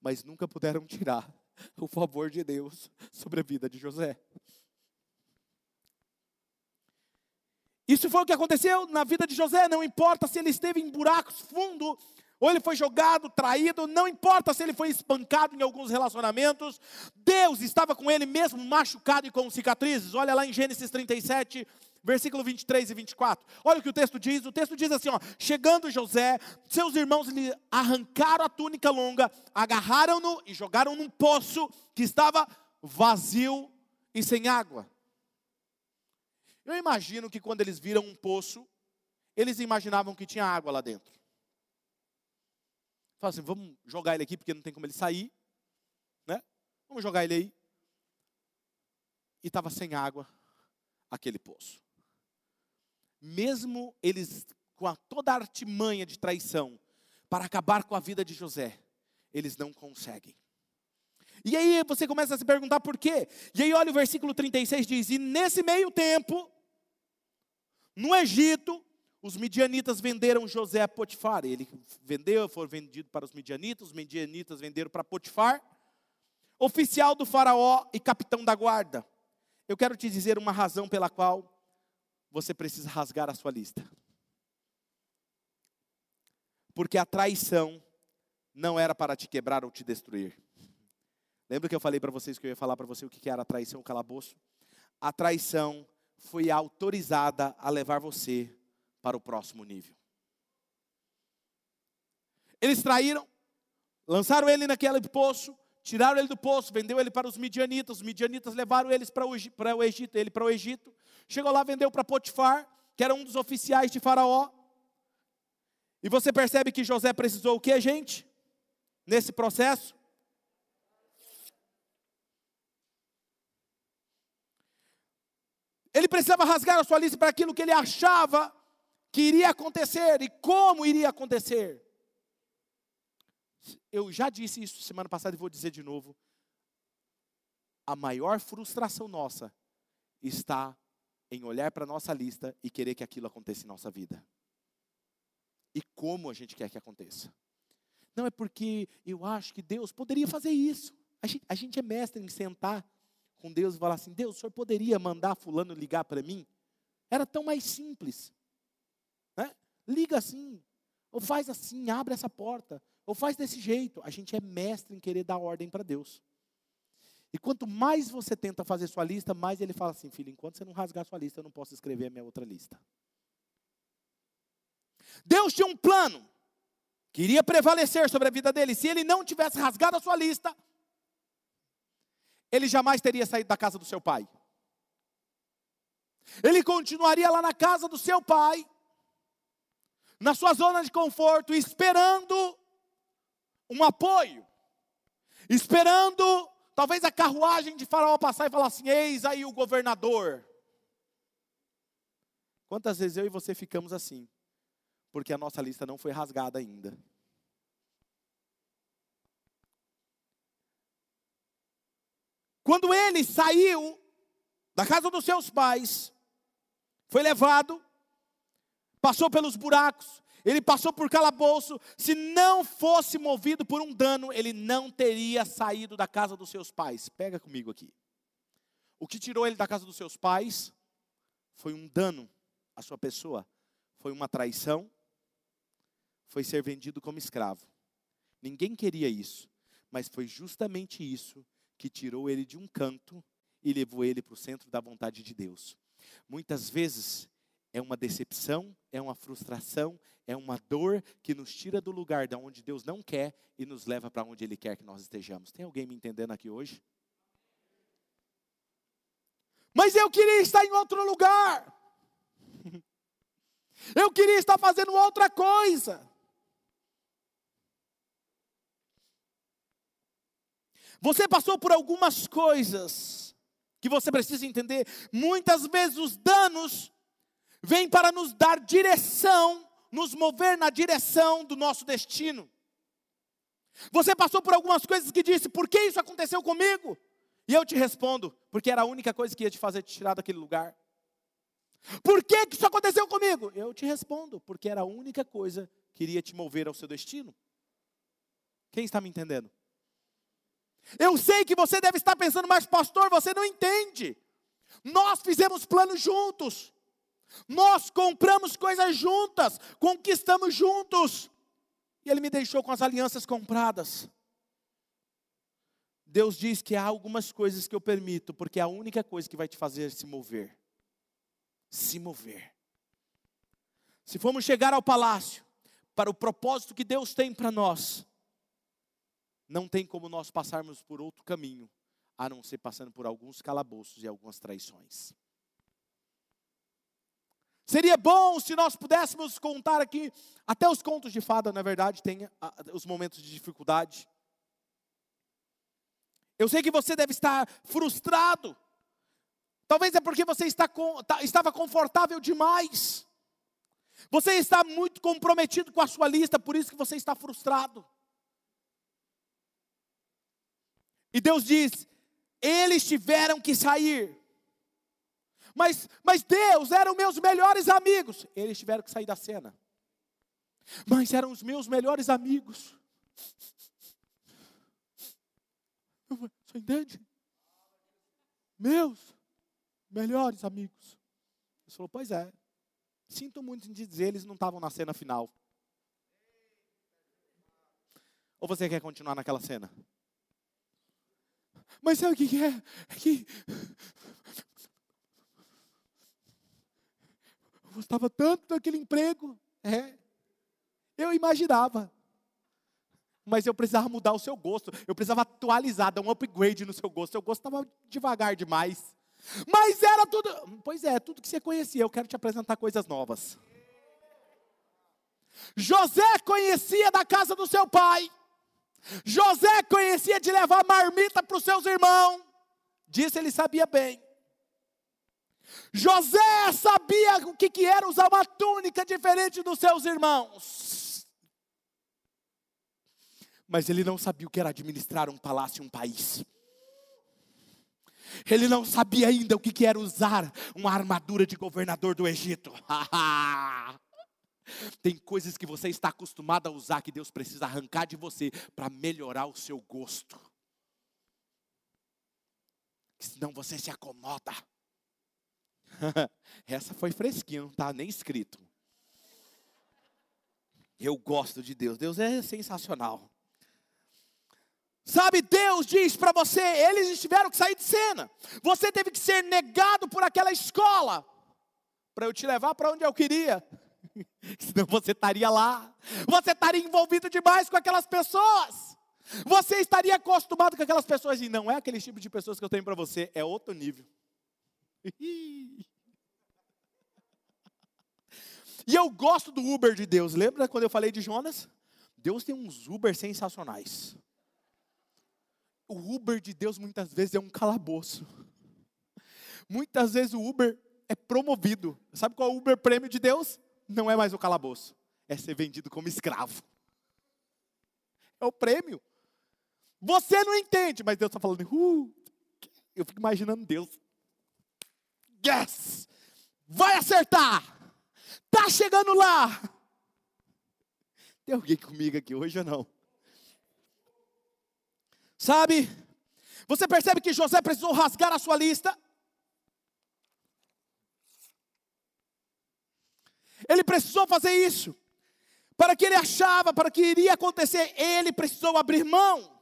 mas nunca puderam tirar o favor de Deus sobre a vida de José. Isso foi o que aconteceu na vida de José. Não importa se ele esteve em buracos fundo, ou ele foi jogado, traído, não importa se ele foi espancado em alguns relacionamentos, Deus estava com ele mesmo machucado e com cicatrizes. Olha lá em Gênesis 37, versículo 23 e 24. Olha o que o texto diz: o texto diz assim: ó, chegando José, seus irmãos lhe arrancaram a túnica longa, agarraram-no e jogaram num poço que estava vazio e sem água. Eu imagino que quando eles viram um poço, eles imaginavam que tinha água lá dentro. Fala assim, vamos jogar ele aqui porque não tem como ele sair, né? Vamos jogar ele aí. E estava sem água aquele poço. Mesmo eles com a, toda a artimanha de traição para acabar com a vida de José, eles não conseguem. E aí você começa a se perguntar por quê? E aí olha o versículo 36 diz: "E nesse meio tempo, no Egito, os midianitas venderam José a Potifar. Ele vendeu, foi vendido para os midianitas, os midianitas venderam para Potifar, oficial do faraó e capitão da guarda. Eu quero te dizer uma razão pela qual você precisa rasgar a sua lista. Porque a traição não era para te quebrar ou te destruir. Lembra que eu falei para vocês que eu ia falar para você o que era a traição, o calabouço? A traição foi autorizada a levar você para o próximo nível. Eles traíram, lançaram ele naquele poço, tiraram ele do poço, vendeu ele para os midianitas, os midianitas levaram eles para o, para o Egito, ele para o Egito. Chegou lá, vendeu para Potifar, que era um dos oficiais de Faraó. E você percebe que José precisou o que, gente? Nesse processo? Ele precisava rasgar a sua lista para aquilo que ele achava que iria acontecer e como iria acontecer. Eu já disse isso semana passada e vou dizer de novo. A maior frustração nossa está em olhar para a nossa lista e querer que aquilo aconteça em nossa vida. E como a gente quer que aconteça. Não é porque eu acho que Deus poderia fazer isso. A gente, a gente é mestre em sentar com Deus e falar assim: Deus, o senhor poderia mandar Fulano ligar para mim? Era tão mais simples. Liga assim, ou faz assim, abre essa porta, ou faz desse jeito. A gente é mestre em querer dar ordem para Deus. E quanto mais você tenta fazer sua lista, mais ele fala assim: filho, enquanto você não rasgar sua lista, eu não posso escrever a minha outra lista. Deus tinha um plano que iria prevalecer sobre a vida dele. Se ele não tivesse rasgado a sua lista, ele jamais teria saído da casa do seu pai. Ele continuaria lá na casa do seu pai, na sua zona de conforto, esperando um apoio, esperando talvez a carruagem de Faraó passar e falar assim: Eis aí o governador. Quantas vezes eu e você ficamos assim? Porque a nossa lista não foi rasgada ainda. Quando ele saiu da casa dos seus pais, foi levado, passou pelos buracos, ele passou por calabouço. Se não fosse movido por um dano, ele não teria saído da casa dos seus pais. Pega comigo aqui. O que tirou ele da casa dos seus pais foi um dano à sua pessoa, foi uma traição, foi ser vendido como escravo. Ninguém queria isso, mas foi justamente isso que tirou ele de um canto e levou ele para o centro da vontade de Deus. Muitas vezes é uma decepção, é uma frustração, é uma dor que nos tira do lugar de onde Deus não quer e nos leva para onde Ele quer que nós estejamos. Tem alguém me entendendo aqui hoje? Mas eu queria estar em outro lugar. Eu queria estar fazendo outra coisa. Você passou por algumas coisas que você precisa entender. Muitas vezes os danos vem para nos dar direção, nos mover na direção do nosso destino. Você passou por algumas coisas que disse: por que isso aconteceu comigo? E eu te respondo: porque era a única coisa que ia te fazer te tirar daquele lugar. Por que, isso aconteceu comigo? Eu te respondo: porque era a única coisa que iria te mover ao seu destino. Quem está me entendendo? Eu sei que você deve estar pensando, mas pastor, você não entende. Nós fizemos planos juntos. Nós compramos coisas juntas, conquistamos juntos. E Ele me deixou com as alianças compradas. Deus diz que há algumas coisas que eu permito, porque é a única coisa que vai te fazer se mover. Se mover. Se formos chegar ao palácio, para o propósito que Deus tem para nós, não tem como nós passarmos por outro caminho, a não ser passando por alguns calabouços e algumas traições. Seria bom se nós pudéssemos contar aqui, até os contos de fada, na verdade, tem os momentos de dificuldade. Eu sei que você deve estar frustrado. Talvez é porque você está com, tá, estava confortável demais. Você está muito comprometido com a sua lista, por isso que você está frustrado. E Deus diz: eles tiveram que sair. Mas, mas Deus eram meus melhores amigos. Eles tiveram que sair da cena. Mas eram os meus melhores amigos. Você entende? Meus melhores amigos. Ele falou: Pois é. Sinto muito em dizer, eles não estavam na cena final. Ou você quer continuar naquela cena? Mas sabe o que é? É que eu gostava tanto daquele emprego. É. Eu imaginava. Mas eu precisava mudar o seu gosto. Eu precisava atualizar, dar um upgrade no seu gosto. Seu gosto estava devagar demais. Mas era tudo. Pois é, tudo que você conhecia. Eu quero te apresentar coisas novas. José conhecia da casa do seu pai. José conhecia de levar marmita para os seus irmãos. Disso ele sabia bem. José sabia o que, que era usar uma túnica diferente dos seus irmãos. Mas ele não sabia o que era administrar um palácio e um país. Ele não sabia ainda o que, que era usar uma armadura de governador do Egito. Tem coisas que você está acostumado a usar que Deus precisa arrancar de você para melhorar o seu gosto. Senão você se acomoda. Essa foi fresquinha, não está nem escrito. Eu gosto de Deus. Deus é sensacional. Sabe, Deus diz para você, eles tiveram que sair de cena. Você teve que ser negado por aquela escola para eu te levar para onde eu queria. Senão você estaria lá. Você estaria envolvido demais com aquelas pessoas. Você estaria acostumado com aquelas pessoas e não é aquele tipo de pessoas que eu tenho para você, é outro nível. E eu gosto do Uber de Deus. Lembra quando eu falei de Jonas? Deus tem uns Uber sensacionais. O Uber de Deus muitas vezes é um calabouço. Muitas vezes o Uber é promovido. Sabe qual é o Uber prêmio de Deus? Não é mais o calabouço. É ser vendido como escravo. É o prêmio. Você não entende, mas Deus está falando. Uh, eu fico imaginando Deus. Yes! Vai acertar! Tá chegando lá! Tem alguém comigo aqui hoje ou não? Sabe? Você percebe que José precisou rasgar a sua lista? Ele precisou fazer isso. Para que ele achava, para que iria acontecer, ele precisou abrir mão.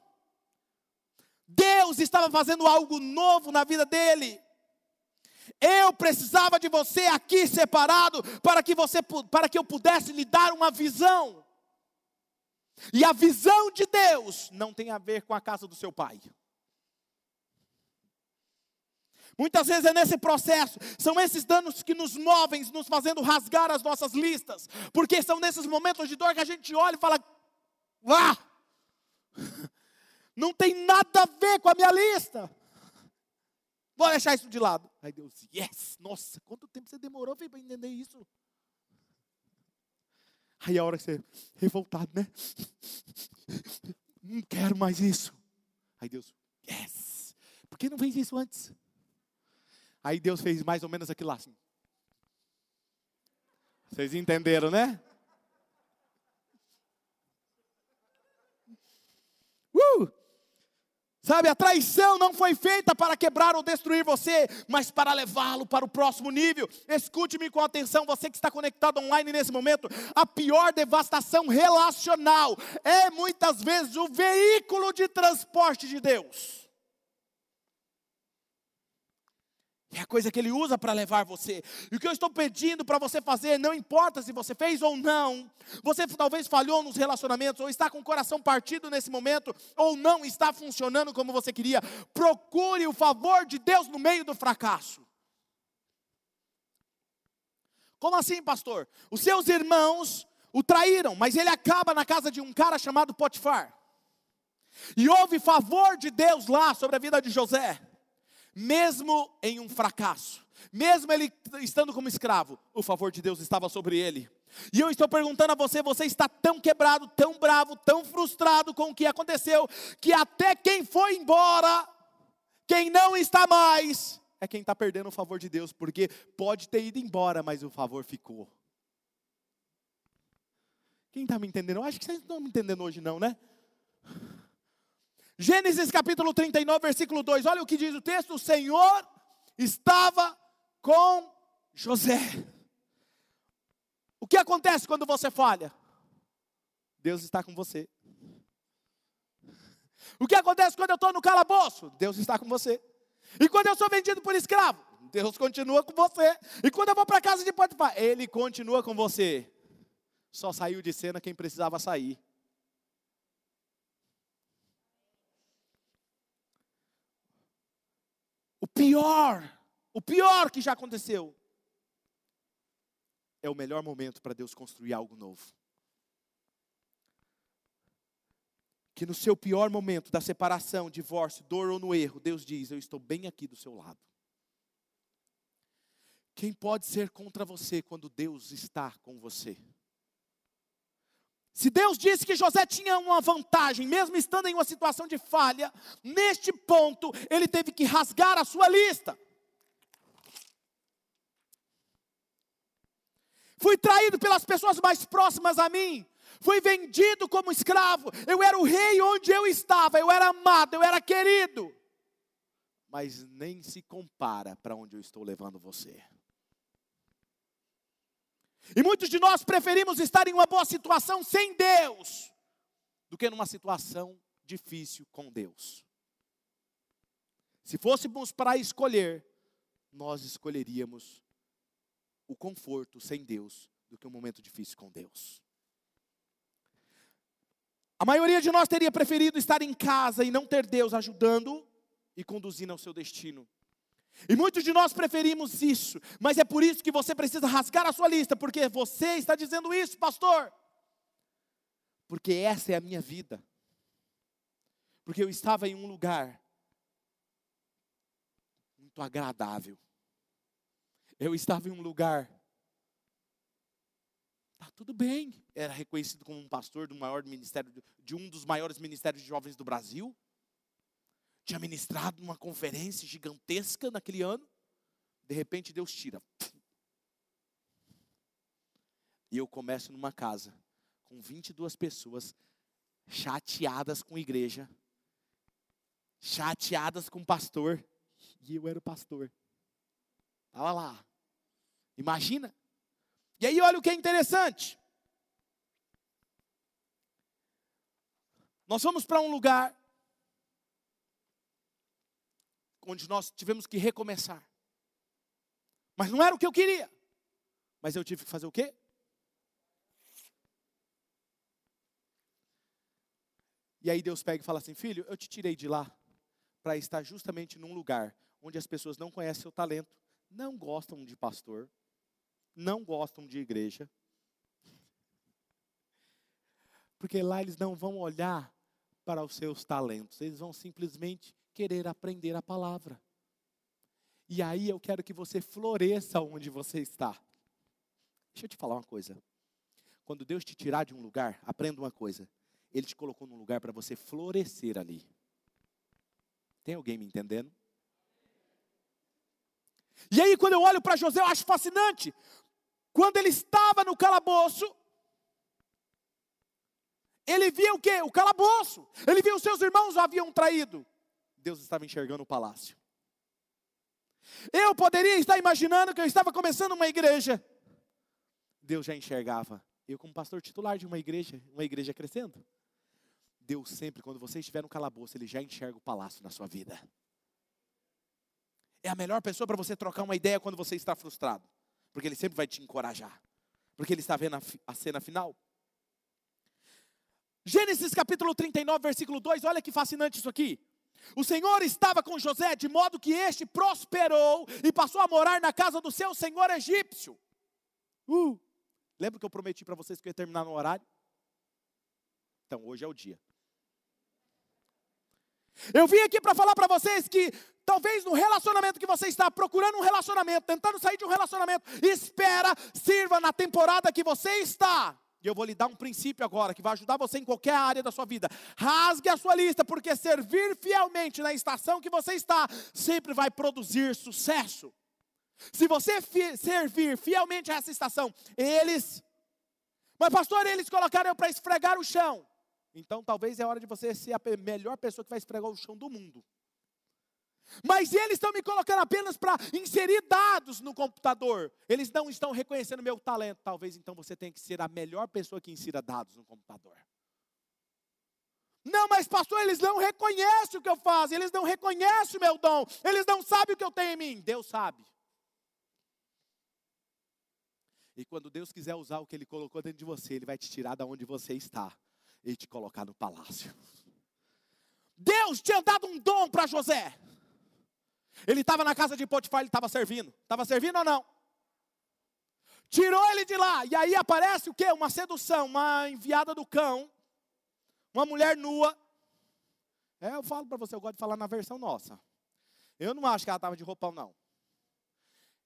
Deus estava fazendo algo novo na vida dele. Eu precisava de você aqui separado para que você para que eu pudesse lhe dar uma visão. E a visão de Deus não tem a ver com a casa do seu pai. Muitas vezes é nesse processo, são esses danos que nos movem, nos fazendo rasgar as nossas listas, porque são nesses momentos de dor que a gente olha e fala: Ah, não tem nada a ver com a minha lista, vou deixar isso de lado. Aí Deus, yes, nossa, quanto tempo você demorou para entender isso? Aí a hora que você, revoltado, né? Não quero mais isso. Aí Deus, yes, por que não fez isso antes? Aí Deus fez mais ou menos aquilo lá assim. Vocês entenderam, né? Uh! Sabe, a traição não foi feita para quebrar ou destruir você, mas para levá-lo para o próximo nível. Escute-me com atenção, você que está conectado online nesse momento. A pior devastação relacional é muitas vezes o veículo de transporte de Deus. É a coisa que ele usa para levar você. E o que eu estou pedindo para você fazer, não importa se você fez ou não, você talvez falhou nos relacionamentos, ou está com o coração partido nesse momento, ou não está funcionando como você queria, procure o favor de Deus no meio do fracasso. Como assim, pastor? Os seus irmãos o traíram, mas ele acaba na casa de um cara chamado Potifar. E houve favor de Deus lá sobre a vida de José mesmo em um fracasso, mesmo ele estando como escravo, o favor de Deus estava sobre ele. E eu estou perguntando a você: você está tão quebrado, tão bravo, tão frustrado com o que aconteceu, que até quem foi embora, quem não está mais, é quem está perdendo o favor de Deus, porque pode ter ido embora, mas o favor ficou. Quem está me entendendo? Eu acho que vocês não estão me entendendo hoje, não, né? Gênesis capítulo 39, versículo 2. Olha o que diz o texto: O Senhor estava com José. O que acontece quando você falha? Deus está com você. O que acontece quando eu estou no calabouço? Deus está com você. E quando eu sou vendido por escravo? Deus continua com você. E quando eu vou para a casa de Potifar? Ele continua com você. Só saiu de cena quem precisava sair. Pior, o pior que já aconteceu, é o melhor momento para Deus construir algo novo. Que no seu pior momento da separação, divórcio, dor ou no erro, Deus diz: Eu estou bem aqui do seu lado. Quem pode ser contra você quando Deus está com você? Se Deus disse que José tinha uma vantagem, mesmo estando em uma situação de falha, neste ponto ele teve que rasgar a sua lista. Fui traído pelas pessoas mais próximas a mim. Fui vendido como escravo. Eu era o rei onde eu estava. Eu era amado, eu era querido. Mas nem se compara para onde eu estou levando você. E muitos de nós preferimos estar em uma boa situação sem Deus, do que numa situação difícil com Deus. Se fôssemos para escolher, nós escolheríamos o conforto sem Deus do que um momento difícil com Deus. A maioria de nós teria preferido estar em casa e não ter Deus ajudando e conduzindo ao seu destino. E muitos de nós preferimos isso, mas é por isso que você precisa rasgar a sua lista, porque você está dizendo isso, pastor. Porque essa é a minha vida. Porque eu estava em um lugar muito agradável. Eu estava em um lugar Tá tudo bem. Era reconhecido como um pastor do maior ministério de um dos maiores ministérios de jovens do Brasil tinha ministrado numa conferência gigantesca naquele ano. De repente Deus tira. E eu começo numa casa com 22 pessoas chateadas com igreja, chateadas com pastor, e eu era o pastor. Estava lá. Imagina. E aí olha o que é interessante. Nós fomos para um lugar onde nós tivemos que recomeçar. Mas não era o que eu queria. Mas eu tive que fazer o quê? E aí Deus pega e fala assim: Filho, eu te tirei de lá para estar justamente num lugar onde as pessoas não conhecem seu talento, não gostam de pastor, não gostam de igreja. Porque lá eles não vão olhar para os seus talentos, eles vão simplesmente querer aprender a palavra. E aí eu quero que você floresça onde você está. Deixa eu te falar uma coisa. Quando Deus te tirar de um lugar, aprenda uma coisa. Ele te colocou num lugar para você florescer ali. Tem alguém me entendendo? E aí, quando eu olho para José, eu acho fascinante. Quando ele estava no calabouço, ele via o quê? O calabouço. Ele via os seus irmãos o haviam traído. Deus estava enxergando o palácio. Eu poderia estar imaginando que eu estava começando uma igreja. Deus já enxergava. Eu, como pastor titular de uma igreja, uma igreja crescendo. Deus sempre, quando você estiver no calabouço, Ele já enxerga o palácio na sua vida. É a melhor pessoa para você trocar uma ideia quando você está frustrado. Porque Ele sempre vai te encorajar. Porque Ele está vendo a, a cena final. Gênesis capítulo 39, versículo 2, olha que fascinante isso aqui. O Senhor estava com José, de modo que este prosperou e passou a morar na casa do seu senhor egípcio. Uh, lembra que eu prometi para vocês que eu ia terminar no horário? Então, hoje é o dia. Eu vim aqui para falar para vocês que talvez no relacionamento que você está procurando um relacionamento, tentando sair de um relacionamento, espera, sirva na temporada que você está. E eu vou lhe dar um princípio agora que vai ajudar você em qualquer área da sua vida. Rasgue a sua lista, porque servir fielmente na estação que você está sempre vai produzir sucesso. Se você fi servir fielmente a essa estação, eles. Mas, pastor, eles colocaram eu para esfregar o chão. Então, talvez é hora de você ser a melhor pessoa que vai esfregar o chão do mundo. Mas eles estão me colocando apenas para inserir dados no computador. Eles não estão reconhecendo meu talento. Talvez então você tenha que ser a melhor pessoa que insira dados no computador. Não, mas pastor, eles não reconhecem o que eu faço, eles não reconhecem o meu dom, eles não sabem o que eu tenho em mim. Deus sabe. E quando Deus quiser usar o que Ele colocou dentro de você, Ele vai te tirar da onde você está e te colocar no palácio. Deus tinha dado um dom para José. Ele estava na casa de Potifar, ele estava servindo. Estava servindo ou não? Tirou ele de lá. E aí aparece o quê? Uma sedução, uma enviada do cão, uma mulher nua. É, eu falo para você, eu gosto de falar na versão nossa. Eu não acho que ela estava de roupão, não.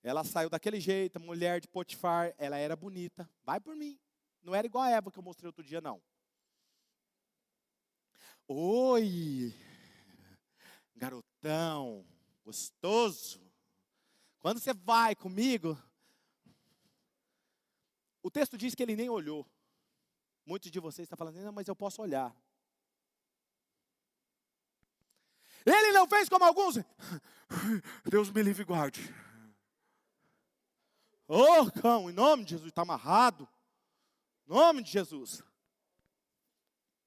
Ela saiu daquele jeito, mulher de Potifar, ela era bonita. Vai por mim. Não era igual a Eva que eu mostrei outro dia, não. Oi, garotão gostoso. Quando você vai comigo, o texto diz que ele nem olhou. Muitos de vocês estão falando, não, mas eu posso olhar. Ele não fez como alguns. Deus me livre e guarde. Oh, cão, em nome de Jesus, está amarrado. Em nome de Jesus.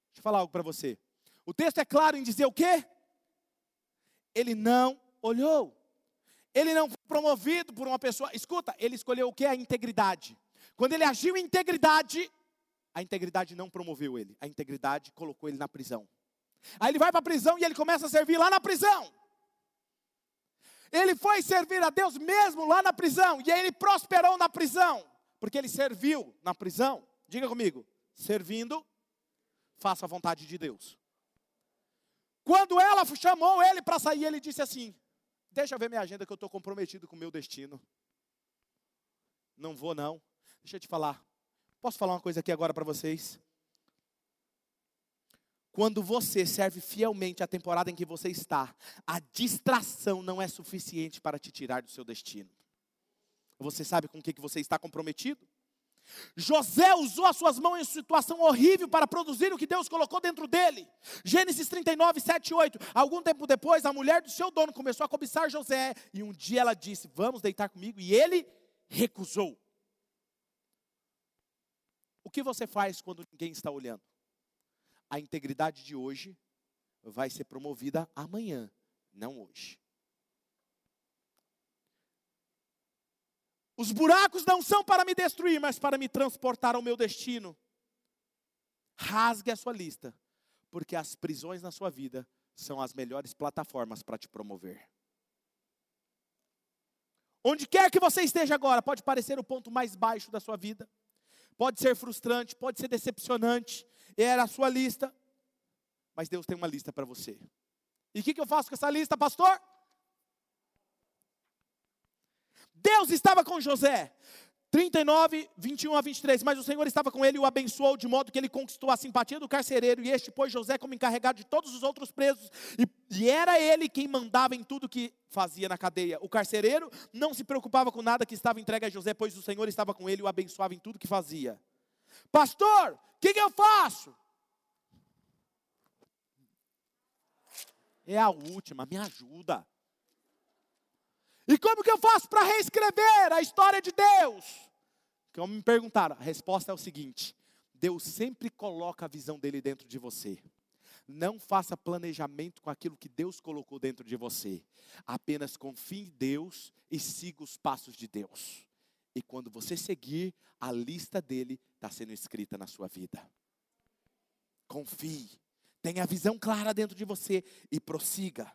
Deixa eu falar algo para você. O texto é claro em dizer o quê? Ele não olhou. Ele não foi promovido por uma pessoa. Escuta, ele escolheu o que? A integridade. Quando ele agiu em integridade, a integridade não promoveu ele. A integridade colocou ele na prisão. Aí ele vai para a prisão e ele começa a servir lá na prisão. Ele foi servir a Deus mesmo lá na prisão. E aí ele prosperou na prisão. Porque ele serviu na prisão. Diga comigo: servindo, faça a vontade de Deus. Quando ela chamou ele para sair, ele disse assim: Deixa eu ver minha agenda que eu estou comprometido com o meu destino. Não vou, não. Deixa eu te falar. Posso falar uma coisa aqui agora para vocês? Quando você serve fielmente a temporada em que você está, a distração não é suficiente para te tirar do seu destino. Você sabe com o que você está comprometido? José usou as suas mãos em situação horrível para produzir o que Deus colocou dentro dele. Gênesis 39, 7 e 8. Algum tempo depois, a mulher do seu dono começou a cobiçar José. E um dia ela disse: Vamos deitar comigo. E ele recusou. O que você faz quando ninguém está olhando? A integridade de hoje vai ser promovida amanhã, não hoje. Os buracos não são para me destruir, mas para me transportar ao meu destino. Rasgue a sua lista, porque as prisões na sua vida são as melhores plataformas para te promover. Onde quer que você esteja agora, pode parecer o ponto mais baixo da sua vida, pode ser frustrante, pode ser decepcionante, era a sua lista, mas Deus tem uma lista para você. E o que, que eu faço com essa lista, pastor? Deus estava com José. 39, 21 a 23. Mas o Senhor estava com ele e o abençoou, de modo que ele conquistou a simpatia do carcereiro. E este pôs José como encarregado de todos os outros presos. E, e era ele quem mandava em tudo que fazia na cadeia. O carcereiro não se preocupava com nada que estava entregue a José, pois o Senhor estava com ele e o abençoava em tudo que fazia. Pastor, o que, que eu faço? É a última, me ajuda. E como que eu faço para reescrever a história de Deus? Como me perguntaram, a resposta é o seguinte: Deus sempre coloca a visão dele dentro de você. Não faça planejamento com aquilo que Deus colocou dentro de você. Apenas confie em Deus e siga os passos de Deus. E quando você seguir, a lista dele está sendo escrita na sua vida. Confie, tenha a visão clara dentro de você e prossiga.